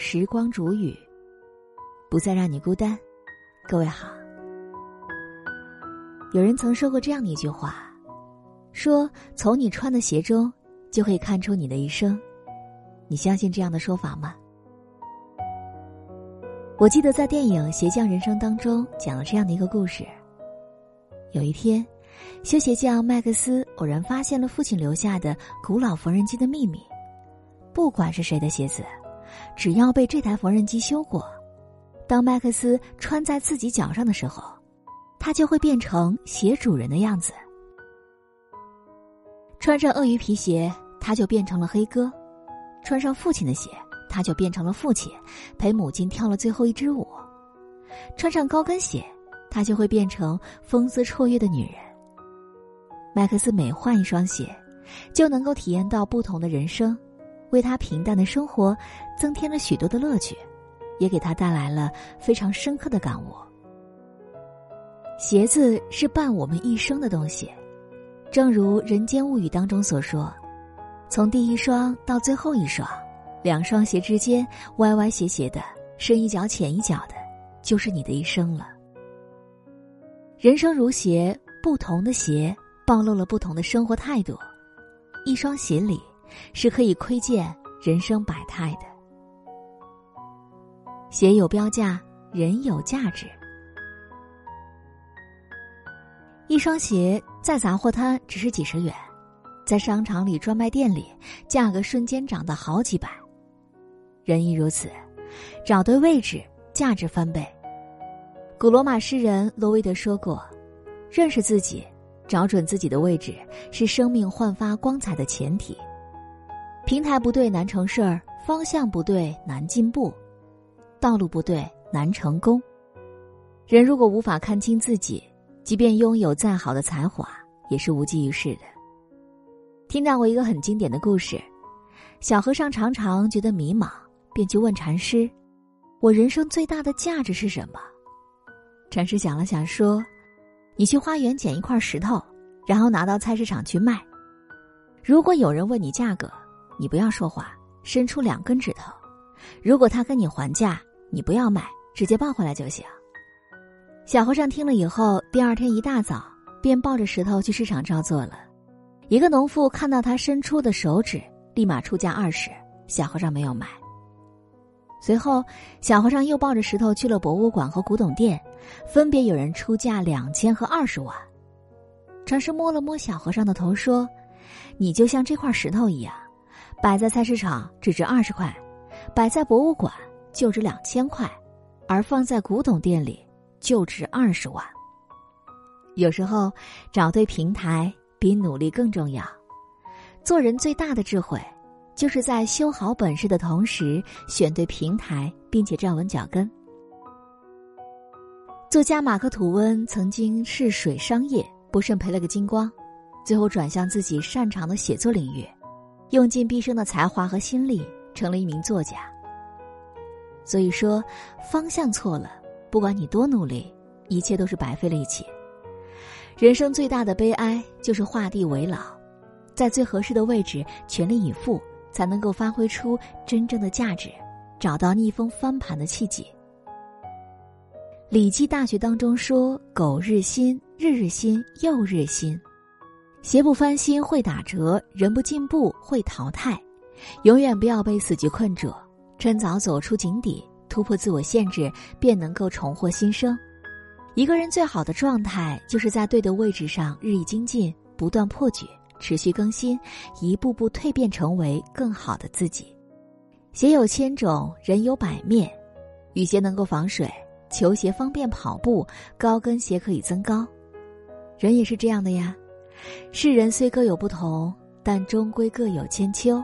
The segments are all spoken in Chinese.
时光煮雨，不再让你孤单。各位好。有人曾说过这样的一句话，说从你穿的鞋中就可以看出你的一生。你相信这样的说法吗？我记得在电影《鞋匠人生》当中讲了这样的一个故事。有一天，修鞋匠麦克斯偶然发现了父亲留下的古老缝纫机的秘密。不管是谁的鞋子，只要被这台缝纫机修过，当麦克斯穿在自己脚上的时候，他就会变成鞋主人的样子。穿上鳄鱼皮鞋，他就变成了黑哥；穿上父亲的鞋。他就变成了父亲，陪母亲跳了最后一支舞。穿上高跟鞋，他就会变成风姿绰约的女人。麦克斯每换一双鞋，就能够体验到不同的人生，为他平淡的生活增添了许多的乐趣，也给他带来了非常深刻的感悟。鞋子是伴我们一生的东西，正如《人间物语》当中所说，从第一双到最后一双。两双鞋之间歪歪斜斜的，深一脚浅一脚的，就是你的一生了。人生如鞋，不同的鞋暴露了不同的生活态度。一双鞋里是可以窥见人生百态的。鞋有标价，人有价值。一双鞋在杂货摊只是几十元，在商场里专卖店里，价格瞬间涨到好几百。人亦如此，找对位置，价值翻倍。古罗马诗人罗维德说过：“认识自己，找准自己的位置，是生命焕发光彩的前提。平台不对，难成事儿；方向不对，难进步；道路不对，难成功。人如果无法看清自己，即便拥有再好的才华，也是无济于事的。”听到过一个很经典的故事：小和尚常常觉得迷茫。便去问禅师：“我人生最大的价值是什么？”禅师想了想说：“你去花园捡一块石头，然后拿到菜市场去卖。如果有人问你价格，你不要说话，伸出两根指头。如果他跟你还价，你不要买，直接抱回来就行。”小和尚听了以后，第二天一大早便抱着石头去市场照做了。一个农妇看到他伸出的手指，立马出价二十，小和尚没有买。随后，小和尚又抱着石头去了博物馆和古董店，分别有人出价两千和二十万。禅师摸了摸小和尚的头，说：“你就像这块石头一样，摆在菜市场只值二十块，摆在博物馆就值两千块，而放在古董店里就值二十万。有时候，找对平台比努力更重要。做人最大的智慧。”就是在修好本事的同时，选对平台，并且站稳脚跟。作家马克·吐温曾经试水商业，不慎赔了个精光，最后转向自己擅长的写作领域，用尽毕生的才华和心力，成了一名作家。所以说，方向错了，不管你多努力，一切都是白费力气。人生最大的悲哀就是画地为牢，在最合适的位置全力以赴。才能够发挥出真正的价值，找到逆风翻盘的契机。《礼记大学》当中说：“苟日新，日日新，又日新。鞋不翻新会打折，人不进步会淘汰。永远不要被死局困住，趁早走出井底，突破自我限制，便能够重获新生。一个人最好的状态，就是在对的位置上日益精进，不断破局。”持续更新，一步步蜕变，成为更好的自己。鞋有千种，人有百面。雨鞋能够防水，球鞋方便跑步，高跟鞋可以增高。人也是这样的呀。世人虽各有不同，但终归各有千秋。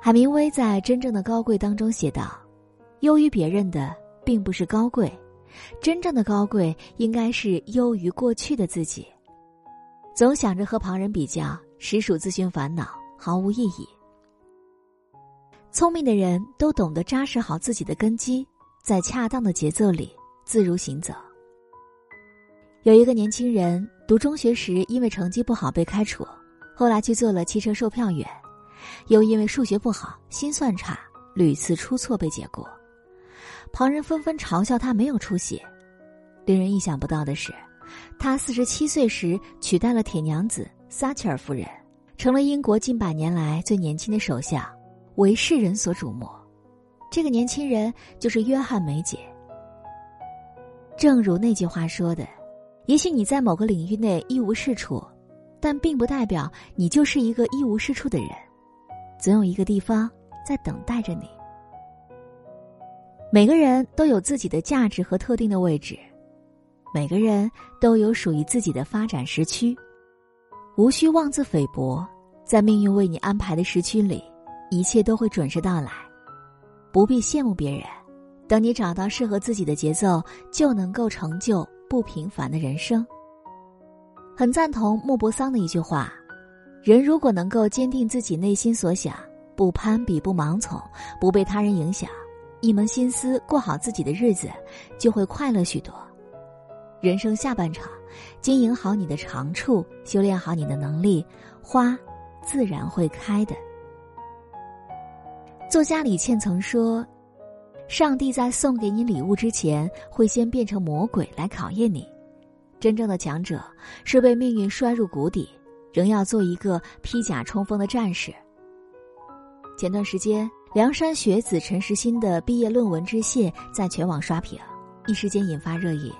海明威在《真正的高贵》当中写道：“优于别人的，并不是高贵，真正的高贵应该是优于过去的自己。”总想着和旁人比较，实属自寻烦恼，毫无意义。聪明的人都懂得扎实好自己的根基，在恰当的节奏里自如行走。有一个年轻人读中学时因为成绩不好被开除，后来去做了汽车售票员，又因为数学不好、心算差，屡次出错被解雇，旁人纷纷嘲笑他没有出息。令人意想不到的是，他四十七岁时取代了铁娘子撒切尔夫人，成了英国近百年来最年轻的首相，为世人所瞩目。这个年轻人就是约翰梅姐。正如那句话说的：“也许你在某个领域内一无是处，但并不代表你就是一个一无是处的人。总有一个地方在等待着你。”每个人都有自己的价值和特定的位置。每个人都有属于自己的发展时区，无需妄自菲薄，在命运为你安排的时区里，一切都会准时到来，不必羡慕别人。等你找到适合自己的节奏，就能够成就不平凡的人生。很赞同莫泊桑的一句话：人如果能够坚定自己内心所想，不攀比，不盲从，不被他人影响，一门心思过好自己的日子，就会快乐许多。人生下半场，经营好你的长处，修炼好你的能力，花自然会开的。作家李倩曾说：“上帝在送给你礼物之前，会先变成魔鬼来考验你。真正的强者是被命运摔入谷底，仍要做一个披甲冲锋的战士。”前段时间，梁山学子陈实心的毕业论文致谢在全网刷屏，一时间引发热议。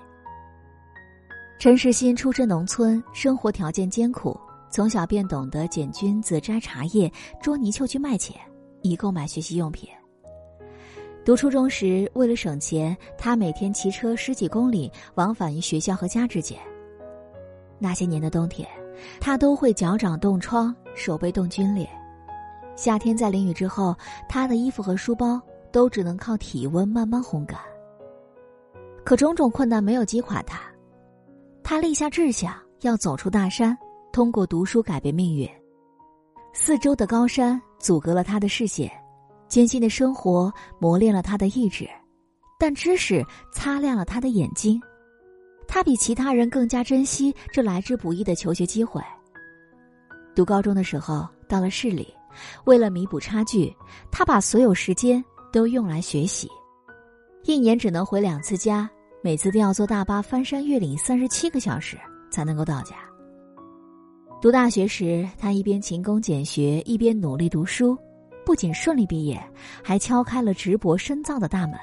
陈世新出身农村，生活条件艰苦，从小便懂得捡菌子、摘茶叶、捉泥鳅去卖钱，以购买学习用品。读初中时，为了省钱，他每天骑车十几公里往返于学校和家之间。那些年的冬天，他都会脚掌冻疮，手背冻皲裂；夏天在淋雨之后，他的衣服和书包都只能靠体温慢慢烘干。可种种困难没有击垮他。他立下志向，要走出大山，通过读书改变命运。四周的高山阻隔了他的视线，艰辛的生活磨练了他的意志，但知识擦亮了他的眼睛。他比其他人更加珍惜这来之不易的求学机会。读高中的时候，到了市里，为了弥补差距，他把所有时间都用来学习，一年只能回两次家。每次都要坐大巴翻山越岭三十七个小时才能够到家。读大学时，他一边勤工俭学，一边努力读书，不仅顺利毕业，还敲开了直博深造的大门。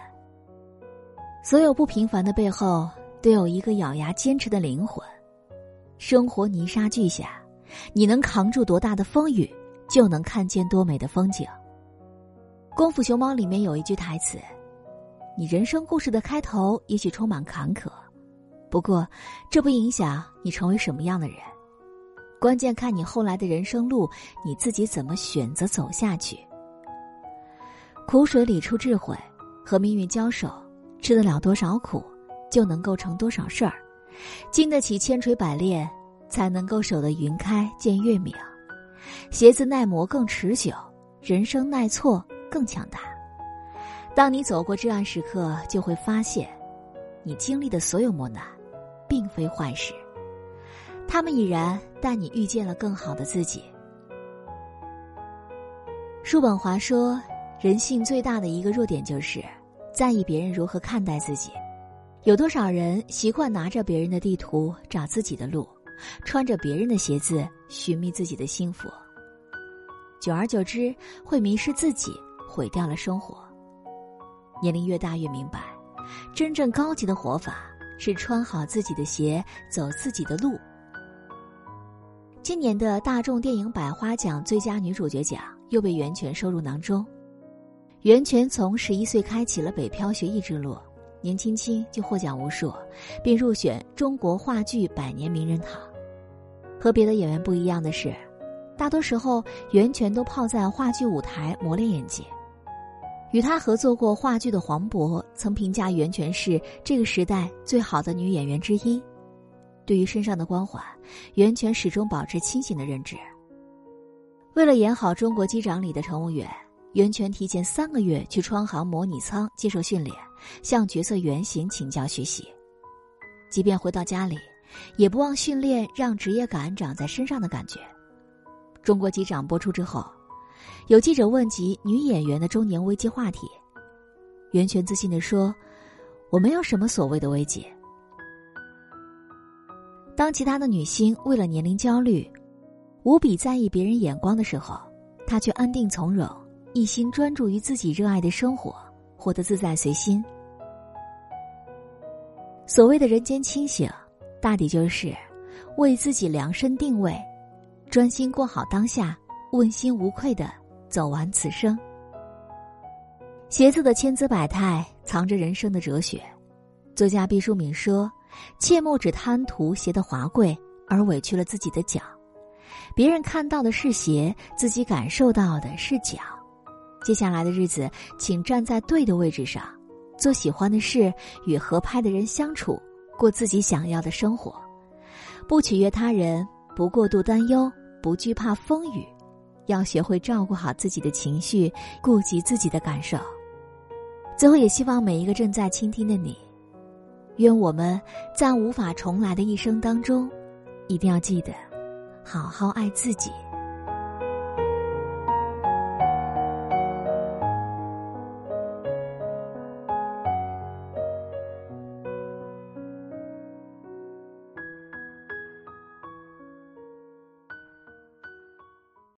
所有不平凡的背后，都有一个咬牙坚持的灵魂。生活泥沙俱下，你能扛住多大的风雨，就能看见多美的风景。《功夫熊猫》里面有一句台词。你人生故事的开头也许充满坎坷，不过，这不影响你成为什么样的人。关键看你后来的人生路，你自己怎么选择走下去。苦水里出智慧，和命运交手，吃得了多少苦，就能够成多少事儿。经得起千锤百炼，才能够守得云开见月明。鞋子耐磨更持久，人生耐挫更强大。当你走过至暗时刻，就会发现，你经历的所有磨难，并非坏事。他们已然带你遇见了更好的自己。叔本华说：“人性最大的一个弱点，就是在意别人如何看待自己。有多少人习惯拿着别人的地图找自己的路，穿着别人的鞋子寻觅自己的幸福？久而久之，会迷失自己，毁掉了生活。”年龄越大越明白，真正高级的活法是穿好自己的鞋，走自己的路。今年的大众电影百花奖最佳女主角奖又被袁泉收入囊中。袁泉从十一岁开启了北漂学艺之路，年轻轻就获奖无数，并入选中国话剧百年名人堂。和别的演员不一样的是，大多时候袁泉都泡在话剧舞台磨练演技。与他合作过话剧的黄渤曾评价袁泉是这个时代最好的女演员之一。对于身上的光环，袁泉始终保持清醒的认知。为了演好《中国机长》里的乘务员，袁泉提前三个月去川航模拟舱接受训练，向角色原型请教学习。即便回到家里，也不忘训练让职业感长在身上的感觉。《中国机长》播出之后。有记者问及女演员的中年危机话题，袁泉自信的说：“我没有什么所谓的危机。”当其他的女星为了年龄焦虑，无比在意别人眼光的时候，她却安定从容，一心专注于自己热爱的生活，活得自在随心。所谓的人间清醒，大抵就是为自己量身定位，专心过好当下，问心无愧的走完此生。鞋子的千姿百态，藏着人生的哲学。作家毕淑敏说：“切莫只贪图鞋的华贵，而委屈了自己的脚。别人看到的是鞋，自己感受到的是脚。接下来的日子，请站在对的位置上，做喜欢的事，与合拍的人相处，过自己想要的生活。不取悦他人，不过度担忧，不惧怕风雨，要学会照顾好自己的情绪，顾及自己的感受。”最后，也希望每一个正在倾听的你，愿我们在无法重来的一生当中，一定要记得好好爱自己。